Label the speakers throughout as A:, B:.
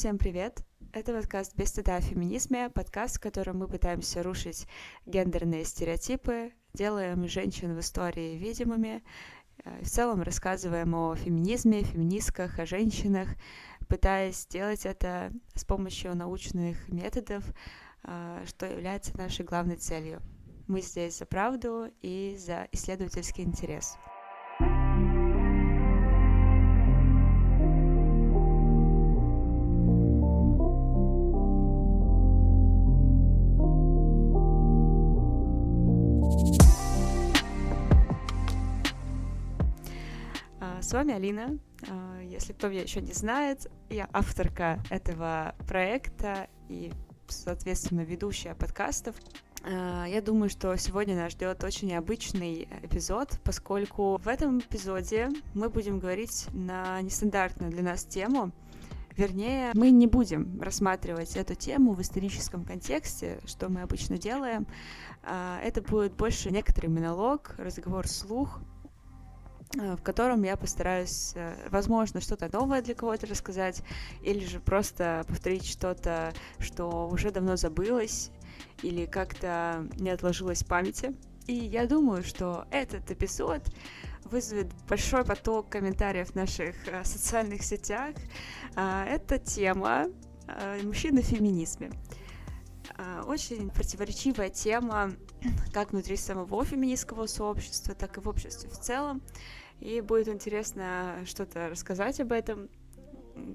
A: Всем привет! Это подкаст «Без стыда о феминизме», подкаст, в котором мы пытаемся рушить гендерные стереотипы, делаем женщин в истории видимыми, э, в целом рассказываем о феминизме, феминистках, о женщинах, пытаясь сделать это с помощью научных методов, э, что является нашей главной целью. Мы здесь за правду и за исследовательский интерес. С вами Алина. А, если кто меня еще не знает, я авторка этого проекта и, соответственно, ведущая подкастов. А, я думаю, что сегодня нас ждет очень необычный эпизод, поскольку в этом эпизоде мы будем говорить на нестандартную для нас тему. Вернее, мы не будем рассматривать эту тему в историческом контексте, что мы обычно делаем. А, это будет больше некоторый монолог, разговор вслух, Э, в котором я постараюсь, э, возможно, что-то новое для кого-то рассказать, или же просто повторить что-то, что уже давно забылось, или как-то не отложилось в памяти. И я думаю, что этот эпизод вызовет большой поток комментариев в наших э, социальных сетях. Это тема мужчины в феминизме. Очень противоречивая тема как внутри самого феминистского сообщества, так и в обществе в целом. И будет интересно что-то рассказать об этом,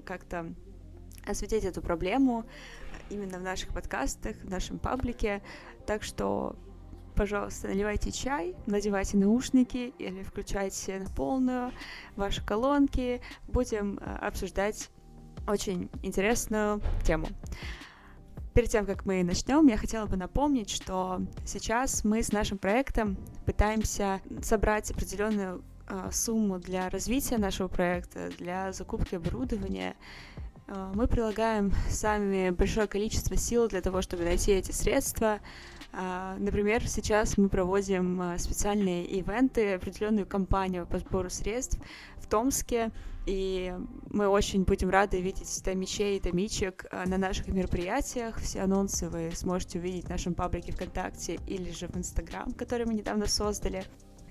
A: как-то осветить эту проблему именно в наших подкастах, в нашем паблике. Так что, пожалуйста, наливайте чай, надевайте наушники или включайте на полную ваши колонки. Будем э, обсуждать очень интересную тему. Перед тем, как мы начнем, я хотела бы напомнить, что сейчас мы с нашим проектом пытаемся собрать определенную а, сумму для развития нашего проекта, для закупки оборудования. А, мы прилагаем сами большое количество сил для того, чтобы найти эти средства. А, например, сейчас мы проводим специальные ивенты, определенную кампанию по сбору средств в Томске, и мы очень будем рады видеть томичей и томичек на наших мероприятиях. Все анонсы вы сможете увидеть в нашем паблике ВКонтакте или же в Инстаграм, который мы недавно создали.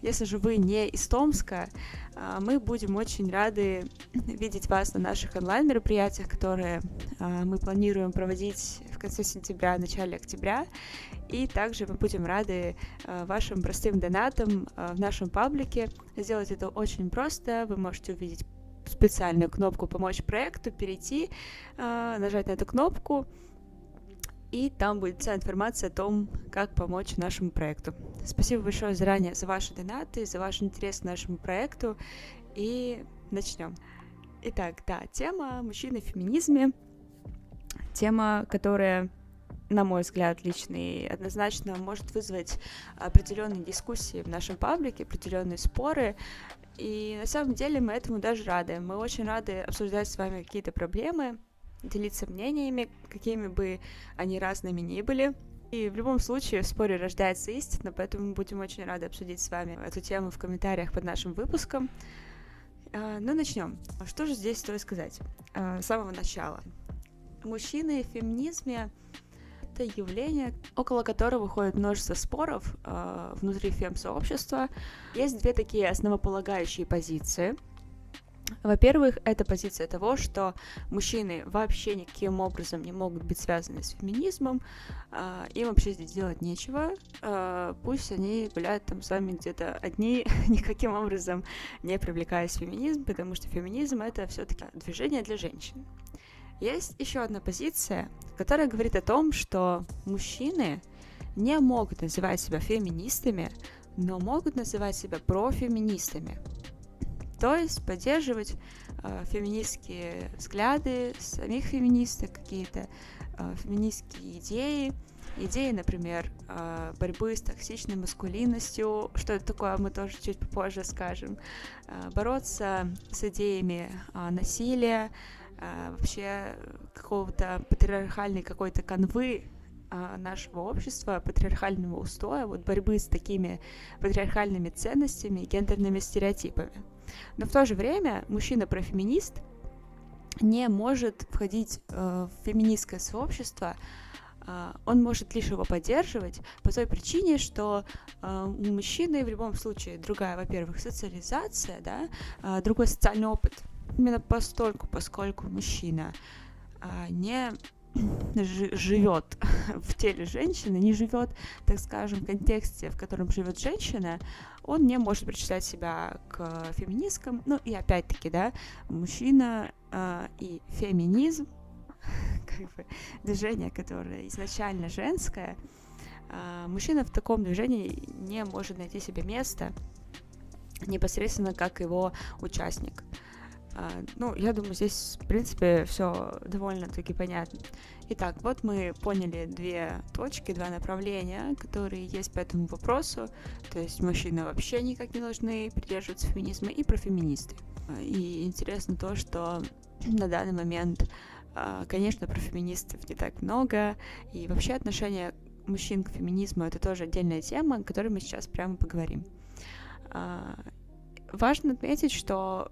A: Если же вы не из Томска, а, мы будем очень рады видеть вас на наших онлайн-мероприятиях, которые а, мы планируем проводить в конце сентября, начале октября. И также мы будем рады а, вашим простым донатам в нашем паблике. Сделать это очень просто. Вы можете увидеть специальную кнопку «Помочь проекту», перейти, нажать на эту кнопку, и там будет вся информация о том, как помочь нашему проекту. Спасибо большое заранее за ваши донаты, за ваш интерес к нашему проекту, и начнем. Итак, да, тема мужчины в феминизме, тема, которая на мой взгляд, личный, однозначно может вызвать определенные дискуссии в нашем паблике, определенные споры. И на самом деле мы этому даже рады. Мы очень рады обсуждать с вами какие-то проблемы, делиться мнениями, какими бы они разными ни были. И в любом случае в споре рождается истина, поэтому будем очень рады обсудить с вами эту тему в комментариях под нашим выпуском. А, ну, начнем. Что же здесь стоит сказать? А, с самого начала. Мужчины в феминизме — это явление, около которого ходит множество споров э, внутри фем-сообщества. Есть две такие основополагающие позиции — во-первых, это позиция того, что мужчины вообще никаким образом не могут быть связаны с феминизмом, э, им вообще здесь делать нечего, э, пусть они гуляют там с вами где-то одни, никаким образом не привлекаясь в феминизм, потому что феминизм это все-таки движение для женщин. Есть еще одна позиция, которая говорит о том, что мужчины не могут называть себя феминистами, но могут называть себя профеминистами. То есть поддерживать э, феминистские взгляды самих феминисток, какие-то э, феминистские идеи, идеи, например, э, борьбы с токсичной маскулинностью, что это такое, мы тоже чуть попозже скажем, э, бороться с идеями э, насилия, э, вообще какого-то патриархальной какой-то канвы нашего общества, патриархального устоя, вот борьбы с такими патриархальными ценностями и гендерными стереотипами. Но в то же время мужчина-профеминист не может входить э, в феминистское сообщество, э, он может лишь его поддерживать по той причине, что э, у мужчины в любом случае другая, во-первых, социализация, да, э, другой социальный опыт. Именно постольку, поскольку мужчина э, не живет в теле женщины, не живет, так скажем, в контексте, в котором живет женщина, он не может причислять себя к феминисткам. Ну и опять-таки, да, мужчина э, и феминизм, как бы движение, которое изначально женское, э, мужчина в таком движении не может найти себе место непосредственно как его участник. А, ну, я думаю, здесь, в принципе, все довольно-таки понятно. Итак, вот мы поняли две точки, два направления, которые есть по этому вопросу. То есть мужчины вообще никак не должны придерживаться феминизма и профеминисты. И интересно то, что на данный момент, а, конечно, про феминистов не так много, и вообще отношение мужчин к феминизму это тоже отдельная тема, о которой мы сейчас прямо поговорим. А, важно отметить, что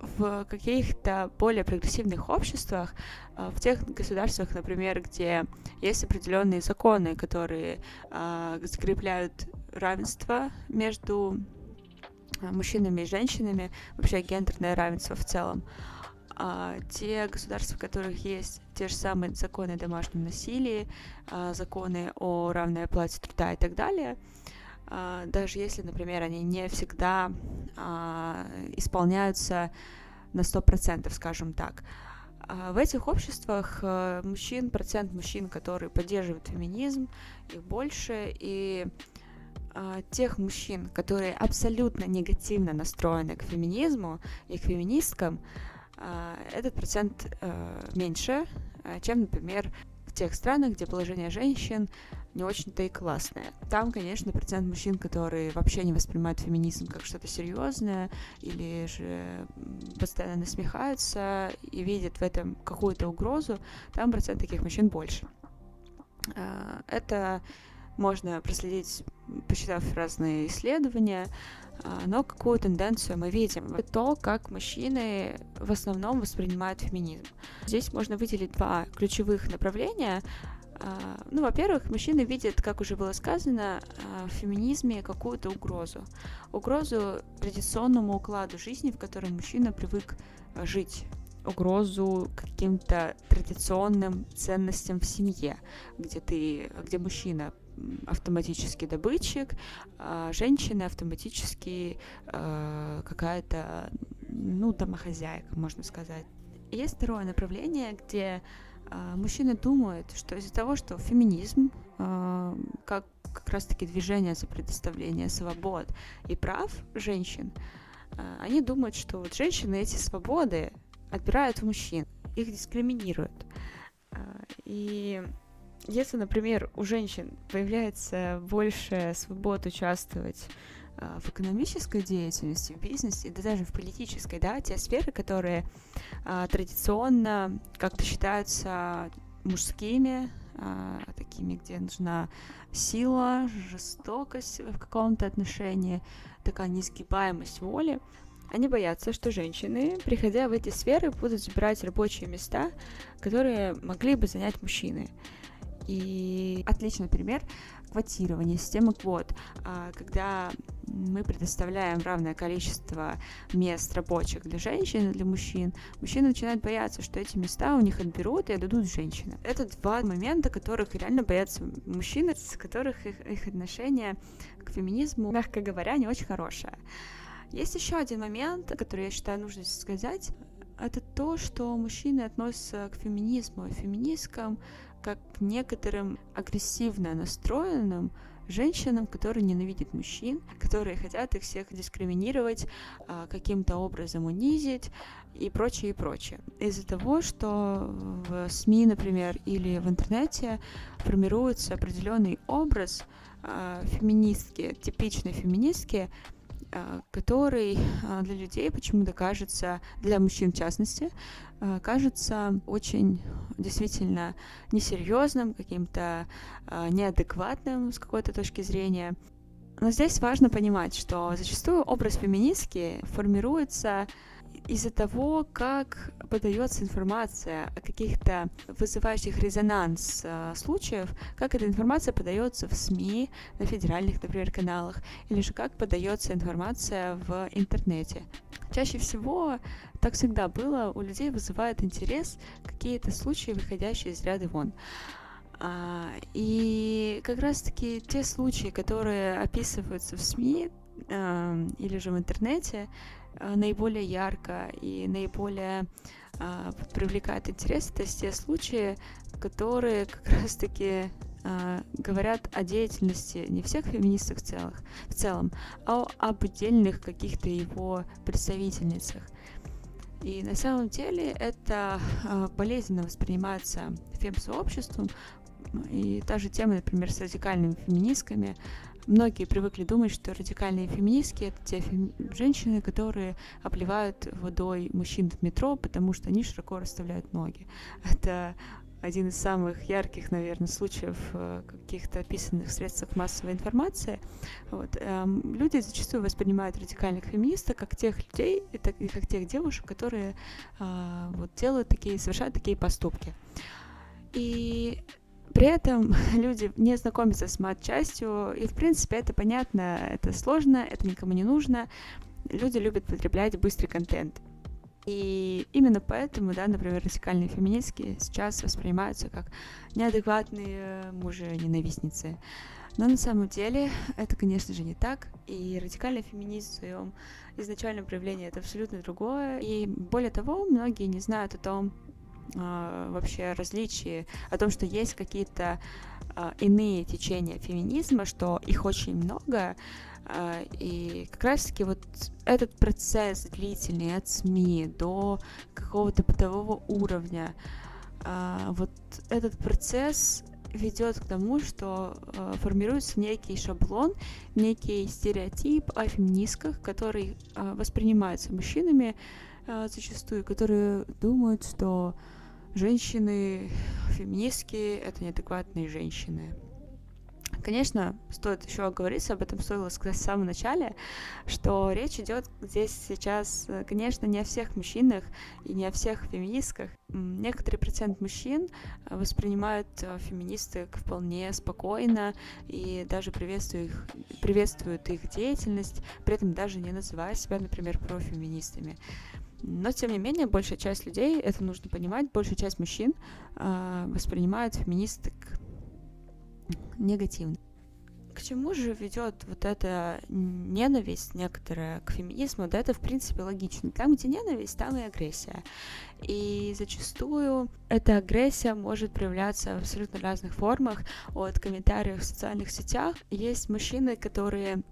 A: в каких-то более прогрессивных обществах, э, в тех государствах, например, где есть определенные законы, которые э, закрепляют равенство между э, мужчинами и женщинами, вообще гендерное равенство в целом, а те государства, в которых есть те же самые законы о домашнем насилии, законы о равной оплате труда и так далее, а, даже если, например, они не всегда а, исполняются на 100%, скажем так. А в этих обществах э, мужчин, процент мужчин, которые поддерживают феминизм, их больше, и тех мужчин, которые абсолютно негативно настроены к феминизму и к феминисткам, этот процент э, меньше, чем, например, в тех странах, где положение женщин не очень-то и классная. Там, конечно, процент мужчин, которые вообще не воспринимают феминизм как что-то серьезное или же постоянно насмехаются и видят в этом какую-то угрозу, там процент таких мужчин больше. А, это можно проследить, посчитав разные исследования, а, но какую тенденцию мы видим? То, как мужчины в основном воспринимают феминизм. Здесь можно выделить два ключевых направления. А, ну, во-первых, мужчины видят, как уже было сказано, а, в феминизме какую-то угрозу. Угрозу традиционному укладу жизни, в котором мужчина привык а, жить угрозу каким-то традиционным ценностям в семье, где ты, где мужчина автоматически добытчик, а женщина автоматически э, какая-то, ну, домохозяйка, можно сказать. Есть второе направление, где мужчины думают, что из-за того, что феминизм, а, как как раз-таки движение за предоставление свобод и прав женщин, а, они думают, что вот женщины эти свободы отбирают у мужчин, их дискриминируют. И если, например, у женщин появляется больше свобод участвовать а, в экономической деятельности, в бизнесе, да даже в политической, да, те сферы, которые а, традиционно как-то считаются мужскими, а, такими, где нужна сила, жестокость в каком-то отношении, такая несгибаемость воли, они боятся, что женщины, приходя в эти сферы, будут забирать рабочие места, которые могли бы занять мужчины. И отличный пример квотирование, системы квот, а, когда мы предоставляем равное количество мест рабочих для женщин и для мужчин, мужчины начинают бояться, что эти места у них отберут и отдадут женщинам. Это два момента, которых реально боятся мужчины, с которых их, их отношение к феминизму, мягко говоря, не очень хорошее. Есть еще один момент, который я считаю нужно сказать. Это то, что мужчины относятся к феминизму феминисткам как к некоторым агрессивно настроенным женщинам, которые ненавидят мужчин, которые хотят их всех дискриминировать, а, каким-то образом унизить и прочее, и прочее. Из-за того, что в СМИ, например, или в интернете формируется определенный образ а, феминистки, типичной феминистки, который для людей почему-то кажется, для мужчин в частности, Э, кажется очень действительно несерьезным, каким-то э, неадекватным с какой-то точки зрения. Но здесь важно понимать, что зачастую образ феминистки формируется из-за того, как подается информация о каких-то вызывающих резонанс э, случаев, как эта информация подается в СМИ, на федеральных, например, каналах, или же как подается информация в интернете. Чаще всего, так всегда было, у людей вызывает интерес какие-то случаи, выходящие из ряда вон. А, и как раз-таки те случаи, которые описываются в СМИ э, или же в интернете, наиболее ярко и наиболее э, привлекают интерес, это те случаи, которые как раз-таки э, говорят о деятельности не всех феминисток целых, в целом, а об отдельных каких-то его представительницах. И на самом деле это э, болезненно воспринимается фем-сообществом, и та же тема, например, с радикальными феминистками. Многие привыкли думать, что радикальные феминистки — это те фем... женщины, которые обливают водой мужчин в метро, потому что они широко расставляют ноги. Это один из самых ярких, наверное, случаев э, каких-то описанных в средствах массовой информации. Вот. Эм, люди зачастую воспринимают радикальных феминисток как тех людей, и как тех девушек, которые э, вот, делают такие, совершают такие поступки. И при этом люди не знакомятся с мат-частью, и, в принципе, это понятно, это сложно, это никому не нужно. Люди любят потреблять быстрый контент. И именно поэтому, да, например, радикальные феминистки сейчас воспринимаются как неадекватные мужи-ненавистницы. Но на самом деле это, конечно же, не так. И радикальный феминизм в своем изначальном проявлении это абсолютно другое. И более того, многие не знают о том, э, вообще различия, о том, что есть какие-то э, иные течения феминизма, что их очень много, э, и как раз-таки вот этот процесс длительный от СМИ до какого-то бытового уровня, вот этот процесс ведет к тому, что формируется некий шаблон, некий стереотип о феминистках, который воспринимается мужчинами зачастую, которые думают, что женщины, феминистки — это неадекватные женщины. Конечно, стоит еще оговориться, об этом стоило сказать в самом начале, что речь идет здесь сейчас, конечно, не о всех мужчинах и не о всех феминистках. Некоторый процент мужчин воспринимают э, феминисток вполне спокойно и даже приветствуют их, приветствуют их деятельность, при этом даже не называя себя, например, профеминистами. Но, тем не менее, большая часть людей, это нужно понимать, большая часть мужчин э, воспринимают феминисток негативно. К чему же ведет вот эта ненависть некоторая к феминизму? Да, это, в принципе, логично. Там, где ненависть, там и агрессия. И зачастую эта агрессия может проявляться в абсолютно разных формах. От комментариев в социальных сетях есть мужчины, которые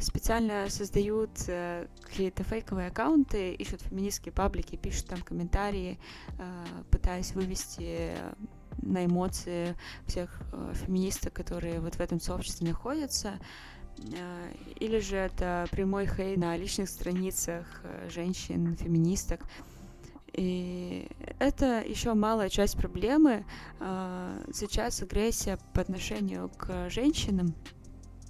A: специально создают э, какие-то фейковые аккаунты, ищут феминистские паблики, пишут там комментарии, э, пытаясь вывести на эмоции всех э, феминисток, которые вот в этом сообществе находятся. Или же это прямой хейт на личных страницах женщин, феминисток. И это еще малая часть проблемы. Сейчас агрессия по отношению к женщинам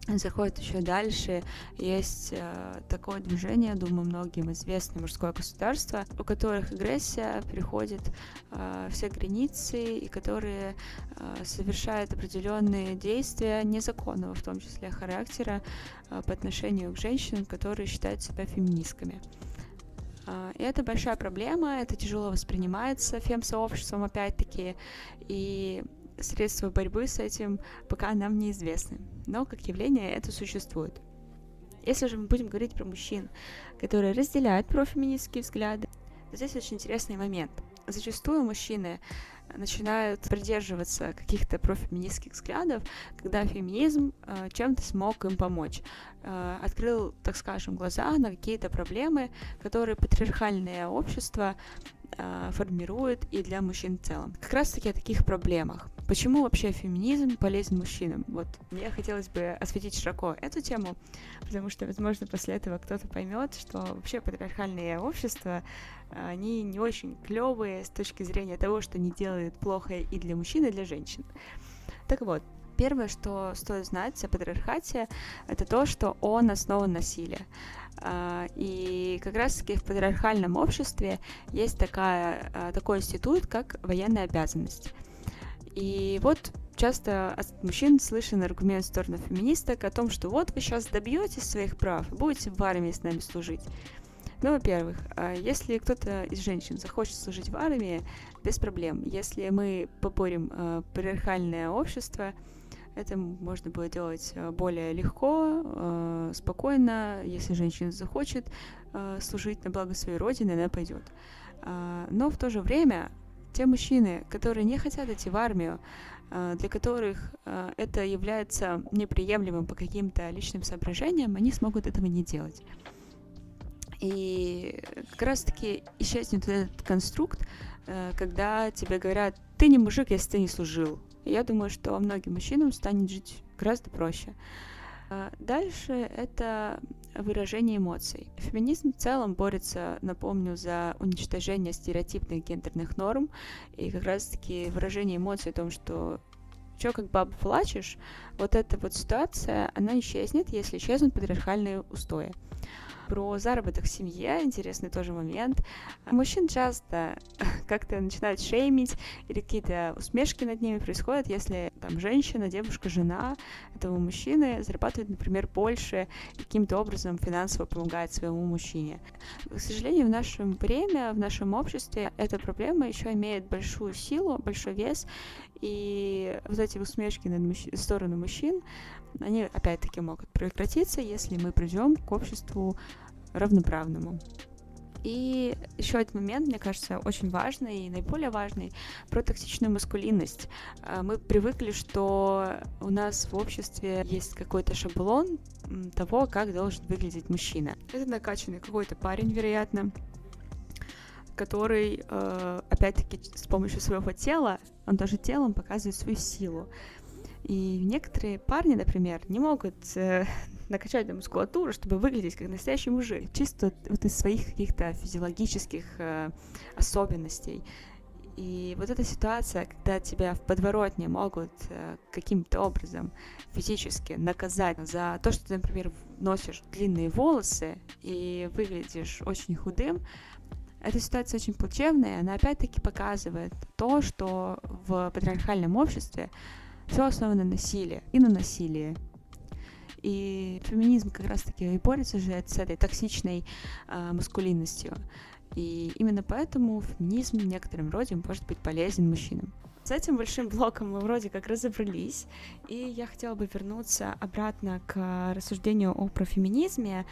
A: заходит еще дальше. Есть э, такое движение, думаю, многим известное мужское государство, у которых агрессия переходит э, все границы и которые э, совершают определенные действия незаконного, в том числе характера, э, по отношению к женщинам, которые считают себя феминистками. Uh, и это большая проблема, это тяжело воспринимается фем-сообществом, опять-таки, и средства борьбы с этим пока нам неизвестны, но как явление это существует. Если же мы будем говорить про мужчин, которые разделяют профеминистские взгляды, то здесь очень интересный момент. Зачастую мужчины начинают придерживаться каких-то профеминистских взглядов, когда феминизм э, чем-то смог им помочь. Э, открыл, так скажем, глаза на какие-то проблемы, которые патриархальное общество э, формирует и для мужчин в целом. Как раз таки о таких проблемах. Почему вообще феминизм полезен мужчинам? Вот мне хотелось бы осветить широко эту тему, потому что, возможно, после этого кто-то поймет, что вообще патриархальные общества, они не очень клевые с точки зрения того, что они делают плохо и для мужчин, и для женщин. Так вот, Первое, что стоит знать о патриархате, это то, что он основан на силе. А, и как раз-таки в патриархальном обществе есть такая, а, такой институт, как военная обязанность. И вот часто от мужчин слышен аргумент в сторону феминисток о том, что вот вы сейчас добьетесь своих прав, будете в армии с нами служить. Ну, во-первых, а, если кто-то из женщин захочет служить в армии, без проблем. Если мы поборем э, патриархальное общество, это можно будет делать э, более легко, э, спокойно. Если женщина захочет э, служить на благо своей родины, она пойдет. Но в то же время те мужчины, которые не хотят идти в армию, для которых это является неприемлемым по каким-то личным соображениям, они смогут этого не делать. И как раз-таки исчезнет этот конструкт, когда тебе говорят, ты не мужик, если ты не служил. И я думаю, что многим мужчинам станет жить гораздо проще. А, дальше это выражение эмоций. Феминизм в целом борется, напомню, за уничтожение стереотипных гендерных норм и как раз-таки выражение эмоций о том, что что как баба плачешь, вот эта вот ситуация, она исчезнет, если исчезнут патриархальные устои. Про заработок в семье интересный тоже момент. Мужчин часто как-то начинают шеймить, или какие-то усмешки над ними происходят, если там женщина, девушка, жена этого мужчины зарабатывает, например, больше каким-то образом финансово помогает своему мужчине. К сожалению, в нашем время, в нашем обществе эта проблема еще имеет большую силу, большой вес, и вот эти усмешки над мужч... сторону мужчин, они опять-таки могут прекратиться, если мы придем к обществу равноправному. И еще один момент, мне кажется, очень важный и наиболее важный про токсичную маскулинность. А, мы привыкли, что у нас в обществе есть какой-то шаблон того, как должен выглядеть мужчина. Это накачанный какой-то парень, вероятно, который, э, опять-таки, с помощью своего тела, он тоже телом показывает свою силу. И некоторые парни, например, не могут э, накачать на мускулатуру, чтобы выглядеть как настоящий мужик, чисто вот из своих каких-то физиологических э, особенностей. И вот эта ситуация, когда тебя в подворотне могут э, каким-то образом физически наказать за то, что ты, например, носишь длинные волосы и выглядишь очень худым, эта ситуация очень плачевная, она опять-таки показывает то, что в патриархальном обществе все основано на насилии и на насилии. И феминизм как раз-таки и борется же с этой токсичной э, маскулинностью. И именно поэтому феминизм в некотором может быть полезен мужчинам. С этим большим блоком мы вроде как разобрались, и я хотела бы вернуться обратно к рассуждению о профеминизме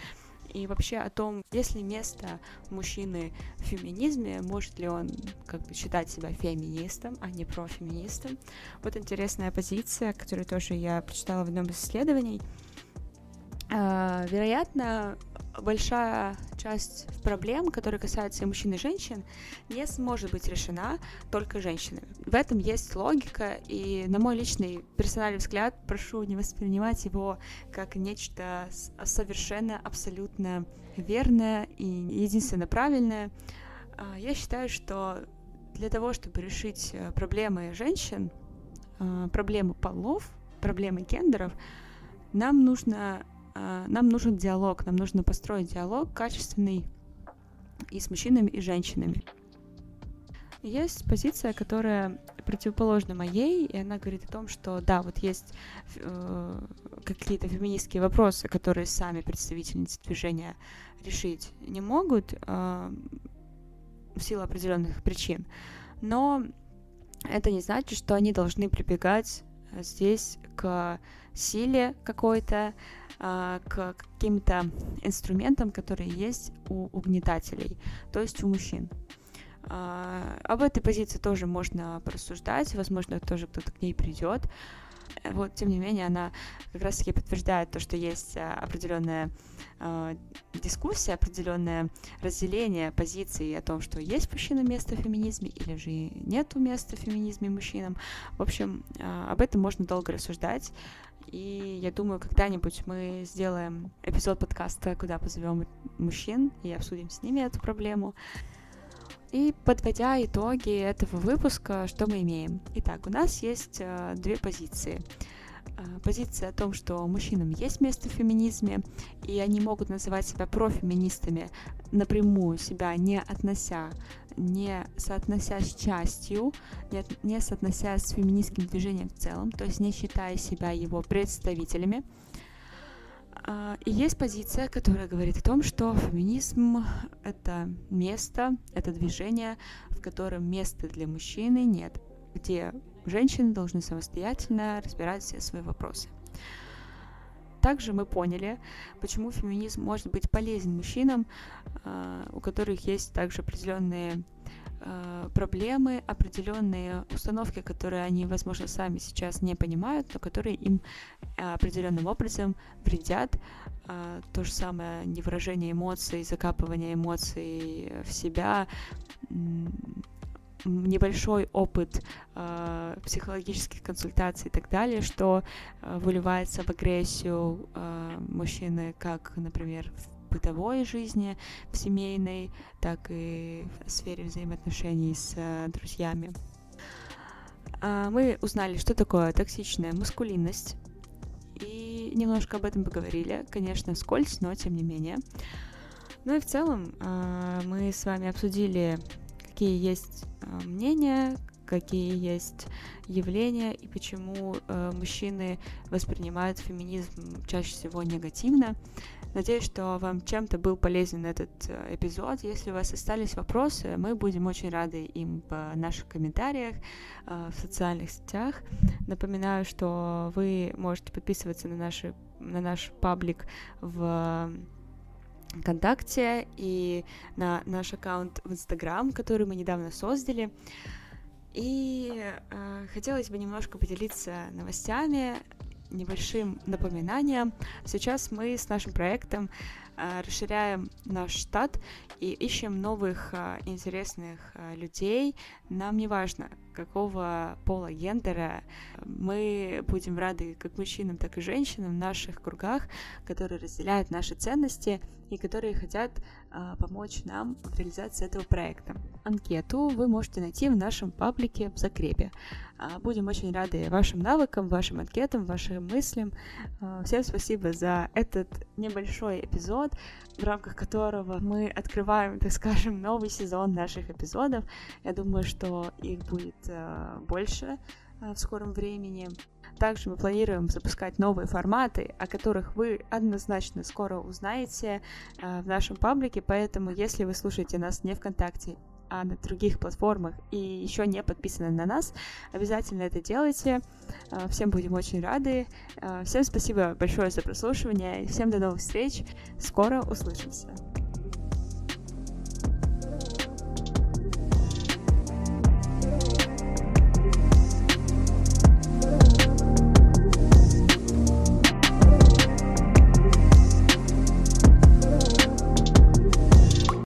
A: и вообще о том, есть ли место мужчины в феминизме, может ли он как бы считать себя феминистом, а не профеминистом. Вот интересная позиция, которую тоже я прочитала в одном из исследований. А, вероятно, большая часть проблем, которые касаются и мужчин и женщин, не сможет быть решена только женщинами. В этом есть логика, и на мой личный персональный взгляд, прошу не воспринимать его как нечто совершенно, абсолютно верное и единственно правильное. А, я считаю, что для того, чтобы решить э, проблемы женщин, а, проблемы полов, проблемы гендеров, нам нужно а, нам нужен диалог, нам нужно построить диалог качественный и с мужчинами, и женщинами. Есть позиция, которая противоположна моей, и она говорит о том, что да, вот есть э, какие-то феминистские вопросы, которые сами представительницы движения решить не могут э, в силу определенных причин, но это не значит, что они должны прибегать здесь к силе какой-то, а, к каким-то инструментам, которые есть у угнетателей, то есть у мужчин. А, об этой позиции тоже можно порассуждать, возможно, тоже кто-то к ней придет. Вот, тем не менее, она как раз-таки подтверждает то, что есть а, определенная э, дискуссия, определенное разделение позиций о том, что есть мужчина место в феминизме или же нету места в феминизме мужчинам. В общем, э, об этом можно долго рассуждать. И я думаю, когда-нибудь мы сделаем эпизод подкаста, куда позовем мужчин и обсудим с ними эту проблему. И подводя итоги этого выпуска, что мы имеем? Итак, у нас есть э, две позиции. позиция о том, что мужчинам есть место в феминизме, и они могут называть себя профеминистами, напрямую себя не относя, не соотнося с частью, не, не соотнося с феминистским движением в целом, то есть не считая себя его представителями. А, и есть позиция, которая говорит о том, что феминизм — это место, это движение, в котором места для мужчины нет, где женщины должны самостоятельно разбирать все свои вопросы. Также мы поняли, почему феминизм может быть полезен мужчинам, а, у которых есть также определенные проблемы, определенные установки, которые они, возможно, сами сейчас не понимают, но которые им определенным образом вредят. А, то же самое невыражение эмоций, закапывание эмоций в себя, небольшой опыт э, психологических консультаций и так далее, что э, выливается в агрессию э, мужчины, как, например, в бытовой жизни, в семейной, так и в сфере взаимоотношений с э, друзьями. Э, мы узнали, что такое токсичная маскулинность, и немножко об этом поговорили, конечно, вскользь, но тем не менее. Ну и в целом э, мы с вами обсудили какие есть э, мнения, какие есть явления и почему э, мужчины воспринимают феминизм чаще всего негативно. Надеюсь, что вам чем-то был полезен этот э, эпизод. Если у вас остались вопросы, мы будем очень рады им в наших комментариях, э, в социальных сетях. Напоминаю, что вы можете подписываться на, наши, на наш паблик в ВКонтакте и на наш аккаунт в Инстаграм, который мы недавно создали. И э, хотелось бы немножко поделиться новостями, небольшим напоминанием. Сейчас мы с нашим проектом расширяем наш штат и ищем новых э, интересных э, людей. Нам не важно, какого пола гендера. Мы будем рады как мужчинам, так и женщинам в наших кругах, которые разделяют наши ценности и которые хотят помочь нам в реализации этого проекта. Анкету вы можете найти в нашем паблике в закрепе. Будем очень рады вашим навыкам, вашим анкетам, вашим мыслям. Всем спасибо за этот небольшой эпизод, в рамках которого мы открываем, так скажем, новый сезон наших эпизодов. Я думаю, что их будет а, больше а, в скором времени. Также мы планируем запускать новые форматы, о которых вы однозначно скоро узнаете э, в нашем паблике, поэтому если вы слушаете нас не ВКонтакте, а на других платформах и еще не подписаны на нас, обязательно это делайте. Э, всем будем очень рады. Э, всем спасибо большое за прослушивание. Всем до новых встреч. Скоро услышимся.